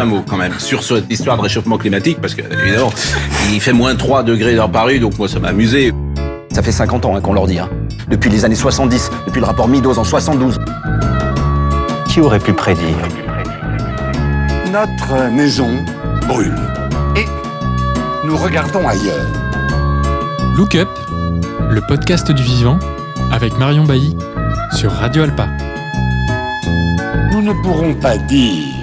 Un mot quand même sur cette histoire de réchauffement climatique, parce que évidemment, il fait moins 3 degrés dans Paris, donc moi ça m'a amusé. Ça fait 50 ans hein, qu'on leur dit. Hein. Depuis les années 70, depuis le rapport Meadows en 72. Qui aurait pu prédire? Notre maison brûle. Et nous regardons ailleurs. Look Up, le podcast du vivant, avec Marion Bailly, sur Radio Alpa. Nous ne pourrons pas dire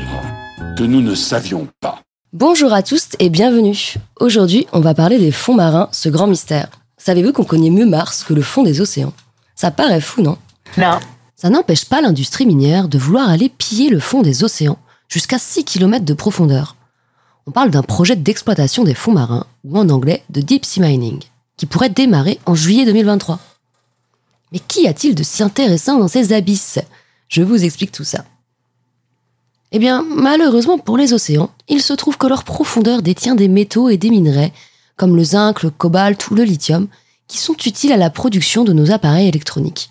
que nous ne savions pas. Bonjour à tous et bienvenue. Aujourd'hui, on va parler des fonds marins, ce grand mystère. Savez-vous qu'on connaît mieux Mars que le fond des océans? Ça paraît fou, non? Non. Ça n'empêche pas l'industrie minière de vouloir aller piller le fond des océans jusqu'à 6 km de profondeur. On parle d'un projet d'exploitation des fonds marins, ou en anglais de deep sea mining, qui pourrait démarrer en juillet 2023. Mais qu'y a-t-il de si intéressant dans ces abysses? Je vous explique tout ça. Eh bien, malheureusement pour les océans, il se trouve que leur profondeur détient des métaux et des minerais, comme le zinc, le cobalt ou le lithium, qui sont utiles à la production de nos appareils électroniques.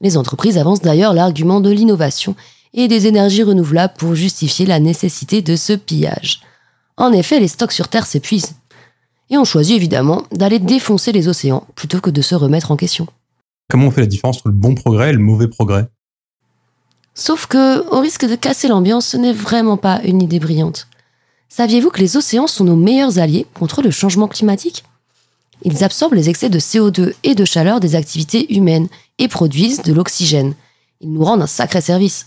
Les entreprises avancent d'ailleurs l'argument de l'innovation et des énergies renouvelables pour justifier la nécessité de ce pillage. En effet, les stocks sur Terre s'épuisent. Et on choisit évidemment d'aller défoncer les océans plutôt que de se remettre en question. Comment on fait la différence entre le bon progrès et le mauvais progrès? Sauf que, au risque de casser l'ambiance, ce n'est vraiment pas une idée brillante. Saviez-vous que les océans sont nos meilleurs alliés contre le changement climatique? Ils absorbent les excès de CO2 et de chaleur des activités humaines et produisent de l'oxygène. Ils nous rendent un sacré service.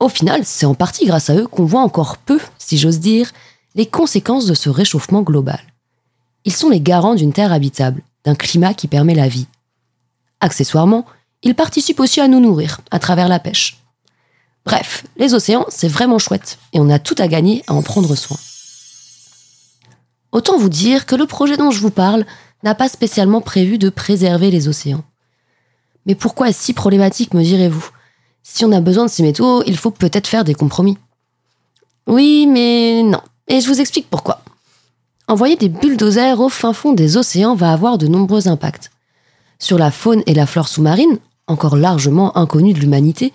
Au final, c'est en partie grâce à eux qu'on voit encore peu, si j'ose dire, les conséquences de ce réchauffement global. Ils sont les garants d'une terre habitable, d'un climat qui permet la vie. Accessoirement, ils participent aussi à nous nourrir à travers la pêche. Bref, les océans, c'est vraiment chouette et on a tout à gagner à en prendre soin. Autant vous dire que le projet dont je vous parle n'a pas spécialement prévu de préserver les océans. Mais pourquoi est-ce si problématique, me direz-vous? Si on a besoin de ces métaux, il faut peut-être faire des compromis. Oui, mais non. Et je vous explique pourquoi. Envoyer des bulldozers au fin fond des océans va avoir de nombreux impacts. Sur la faune et la flore sous-marine, encore largement inconnues de l'humanité,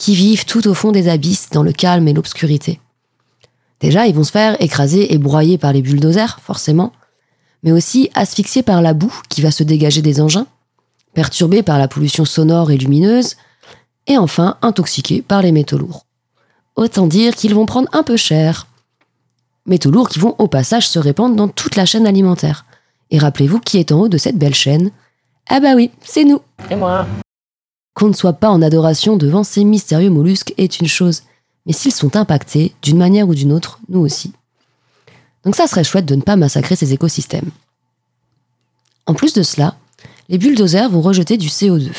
qui vivent tout au fond des abysses dans le calme et l'obscurité. Déjà, ils vont se faire écraser et broyer par les bulldozers, forcément, mais aussi asphyxiés par la boue qui va se dégager des engins, perturbés par la pollution sonore et lumineuse, et enfin intoxiqués par les métaux lourds. Autant dire qu'ils vont prendre un peu cher. Métaux lourds qui vont au passage se répandre dans toute la chaîne alimentaire. Et rappelez-vous qui est en haut de cette belle chaîne? Ah bah oui, c'est nous Et moi qu'on ne soit pas en adoration devant ces mystérieux mollusques est une chose, mais s'ils sont impactés, d'une manière ou d'une autre, nous aussi. Donc ça serait chouette de ne pas massacrer ces écosystèmes. En plus de cela, les bulldozers vont rejeter du CO2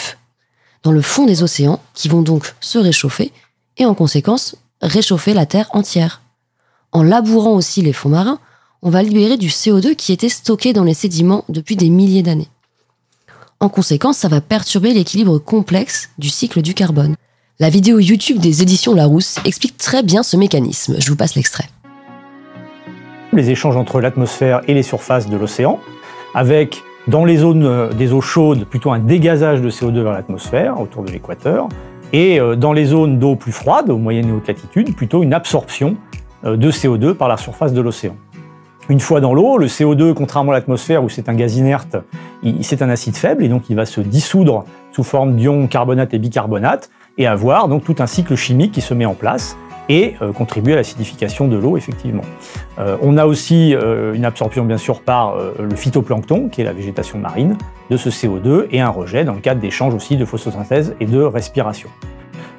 dans le fond des océans, qui vont donc se réchauffer et en conséquence réchauffer la Terre entière. En labourant aussi les fonds marins, on va libérer du CO2 qui était stocké dans les sédiments depuis des milliers d'années. En conséquence, ça va perturber l'équilibre complexe du cycle du carbone. La vidéo YouTube des éditions Larousse explique très bien ce mécanisme. Je vous passe l'extrait. Les échanges entre l'atmosphère et les surfaces de l'océan, avec dans les zones des eaux chaudes plutôt un dégazage de CO2 vers l'atmosphère autour de l'équateur, et dans les zones d'eau plus froide, aux moyennes et hautes latitudes, plutôt une absorption de CO2 par la surface de l'océan. Une fois dans l'eau, le CO2, contrairement à l'atmosphère où c'est un gaz inerte, c'est un acide faible et donc il va se dissoudre sous forme d'ions carbonate et bicarbonate et avoir donc tout un cycle chimique qui se met en place et euh, contribuer à l'acidification de l'eau effectivement. Euh, on a aussi euh, une absorption bien sûr par le phytoplancton qui est la végétation marine de ce CO2 et un rejet dans le cadre d'échanges aussi de photosynthèse et de respiration.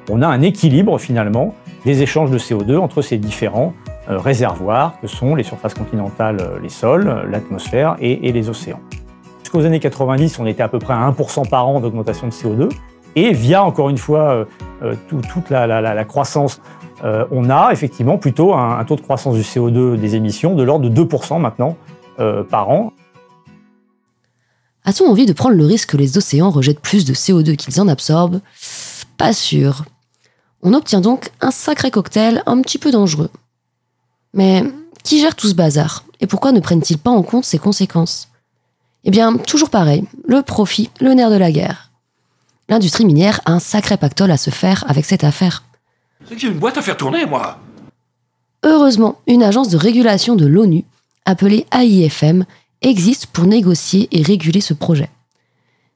On a un équilibre finalement des échanges de CO2 entre ces différents réservoirs que sont les surfaces continentales, les sols, l'atmosphère et, les océans. Jusqu'aux années 90, on était à peu près à 1% par an d'augmentation de CO2. Et via, encore une fois, euh, tout, toute la, croissance, euh, on a effectivement plutôt un, taux de croissance du CO2 des émissions de l'ordre de 2% maintenant euh, par an. A-t-on envie de prendre le risque que les océans rejettent plus de CO2 qu'ils en absorbent? Pas sûr. On obtient donc un sacré cocktail un petit peu dangereux. Mais qui gère tout ce bazar? Et pourquoi ne prennent-ils pas en compte ses conséquences? Eh bien, toujours pareil, le profit, le nerf de la guerre. L'industrie minière a un sacré pactole à se faire avec cette affaire. C'est que j'ai une boîte à faire tourner, moi Heureusement, une agence de régulation de l'ONU, appelée AIFM, existe pour négocier et réguler ce projet.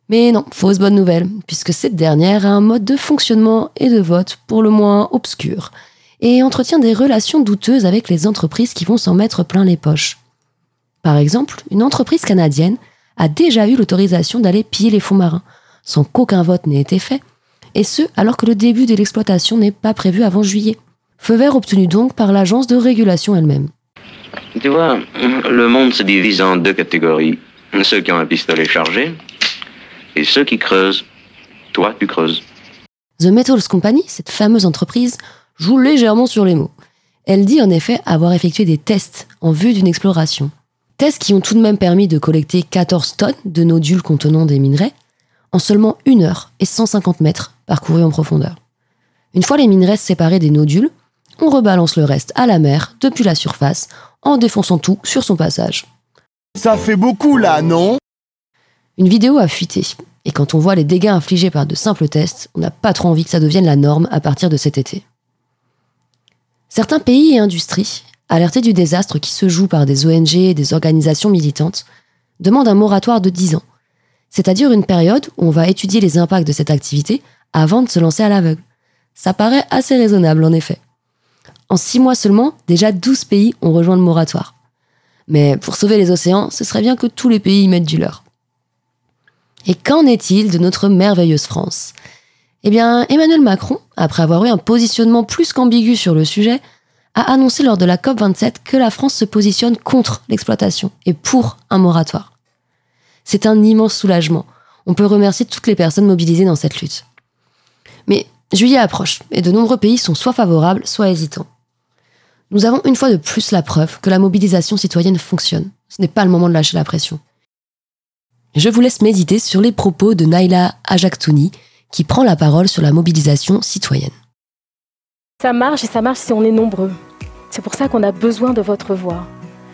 Mais non, fausse bonne nouvelle, puisque cette dernière a un mode de fonctionnement et de vote pour le moins obscur, et entretient des relations douteuses avec les entreprises qui vont s'en mettre plein les poches. Par exemple, une entreprise canadienne a déjà eu l'autorisation d'aller piller les fonds marins, sans qu'aucun vote n'ait été fait, et ce alors que le début de l'exploitation n'est pas prévu avant juillet. Feu vert obtenu donc par l'agence de régulation elle-même. Tu vois, le monde se divise en deux catégories. Ceux qui ont un pistolet chargé et ceux qui creusent. Toi, tu creuses. The Metals Company, cette fameuse entreprise, joue légèrement sur les mots. Elle dit en effet avoir effectué des tests en vue d'une exploration. Tests qui ont tout de même permis de collecter 14 tonnes de nodules contenant des minerais en seulement une heure et 150 mètres parcourus en profondeur. Une fois les minerais séparés des nodules, on rebalance le reste à la mer depuis la surface en défonçant tout sur son passage. Ça fait beaucoup là, non? Une vidéo a fuité, et quand on voit les dégâts infligés par de simples tests, on n'a pas trop envie que ça devienne la norme à partir de cet été. Certains pays et industries, alertés du désastre qui se joue par des ONG et des organisations militantes, demandent un moratoire de 10 ans, c'est-à-dire une période où on va étudier les impacts de cette activité avant de se lancer à l'aveugle. Ça paraît assez raisonnable en effet. En 6 mois seulement, déjà 12 pays ont rejoint le moratoire. Mais pour sauver les océans, ce serait bien que tous les pays y mettent du leur. Et qu'en est-il de notre merveilleuse France? Eh bien, Emmanuel Macron, après avoir eu un positionnement plus qu'ambigu sur le sujet, a annoncé lors de la COP27 que la France se positionne contre l'exploitation et pour un moratoire. C'est un immense soulagement. On peut remercier toutes les personnes mobilisées dans cette lutte. Mais juillet approche et de nombreux pays sont soit favorables, soit hésitants. Nous avons une fois de plus la preuve que la mobilisation citoyenne fonctionne. Ce n'est pas le moment de lâcher la pression. Je vous laisse méditer sur les propos de Naila Ajaktouni, qui prend la parole sur la mobilisation citoyenne. Ça marche et ça marche si on est nombreux. C'est pour ça qu'on a besoin de votre voix.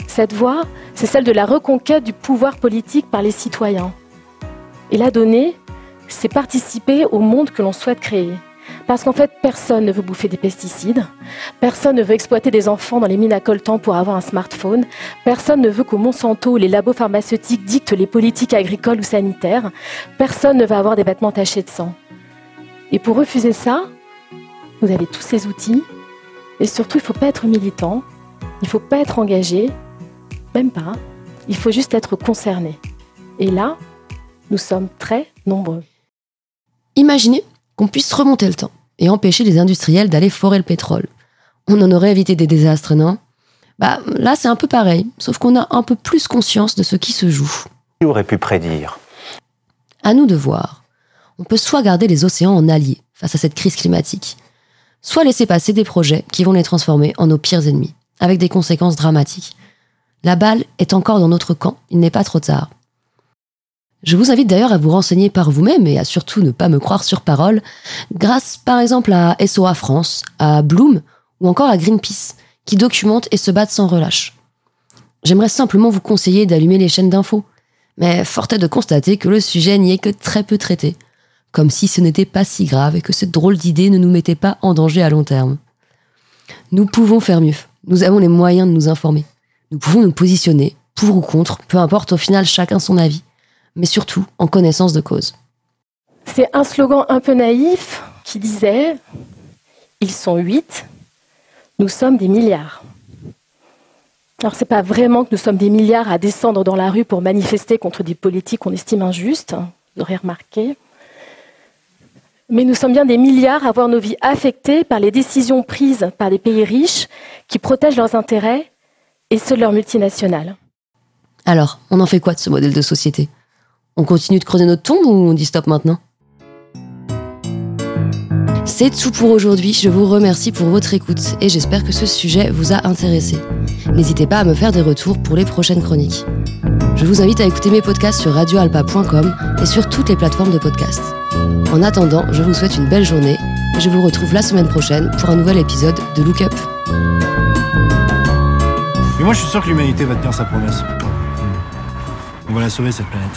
Cette voix, c'est celle de la reconquête du pouvoir politique par les citoyens. Et la donner, c'est participer au monde que l'on souhaite créer. Parce qu'en fait, personne ne veut bouffer des pesticides, personne ne veut exploiter des enfants dans les mines à coltan pour avoir un smartphone, personne ne veut qu'au Monsanto les labos pharmaceutiques dictent les politiques agricoles ou sanitaires, personne ne veut avoir des vêtements tachés de sang. Et pour refuser ça, vous avez tous ces outils, et surtout, il ne faut pas être militant, il ne faut pas être engagé, même pas, il faut juste être concerné. Et là, nous sommes très nombreux. Imaginez qu'on puisse remonter le temps et empêcher les industriels d'aller forer le pétrole. On en aurait évité des désastres, non? Bah là, c'est un peu pareil, sauf qu'on a un peu plus conscience de ce qui se joue. Qui aurait pu prédire? À nous de voir. On peut soit garder les océans en alliés face à cette crise climatique, soit laisser passer des projets qui vont les transformer en nos pires ennemis, avec des conséquences dramatiques. La balle est encore dans notre camp, il n'est pas trop tard. Je vous invite d'ailleurs à vous renseigner par vous-même et à surtout ne pas me croire sur parole, grâce par exemple à SOA France, à Bloom ou encore à Greenpeace, qui documentent et se battent sans relâche. J'aimerais simplement vous conseiller d'allumer les chaînes d'infos, mais fort est de constater que le sujet n'y est que très peu traité, comme si ce n'était pas si grave et que cette drôle d'idée ne nous mettait pas en danger à long terme. Nous pouvons faire mieux, nous avons les moyens de nous informer, nous pouvons nous positionner, pour ou contre, peu importe au final chacun son avis mais surtout en connaissance de cause. C'est un slogan un peu naïf qui disait Ils sont huit, nous sommes des milliards. Alors, ce n'est pas vraiment que nous sommes des milliards à descendre dans la rue pour manifester contre des politiques qu'on estime injustes, vous aurez remarqué. Mais nous sommes bien des milliards à voir nos vies affectées par les décisions prises par des pays riches qui protègent leurs intérêts et ceux de leurs multinationales. Alors, on en fait quoi de ce modèle de société? On continue de creuser notre tombe ou on dit stop maintenant? C'est tout pour aujourd'hui, je vous remercie pour votre écoute et j'espère que ce sujet vous a intéressé. N'hésitez pas à me faire des retours pour les prochaines chroniques. Je vous invite à écouter mes podcasts sur radioalpa.com et sur toutes les plateformes de podcasts. En attendant, je vous souhaite une belle journée et je vous retrouve la semaine prochaine pour un nouvel épisode de Look Up. Mais moi je suis sûr que l'humanité va tenir sa promesse. On va la sauver cette planète.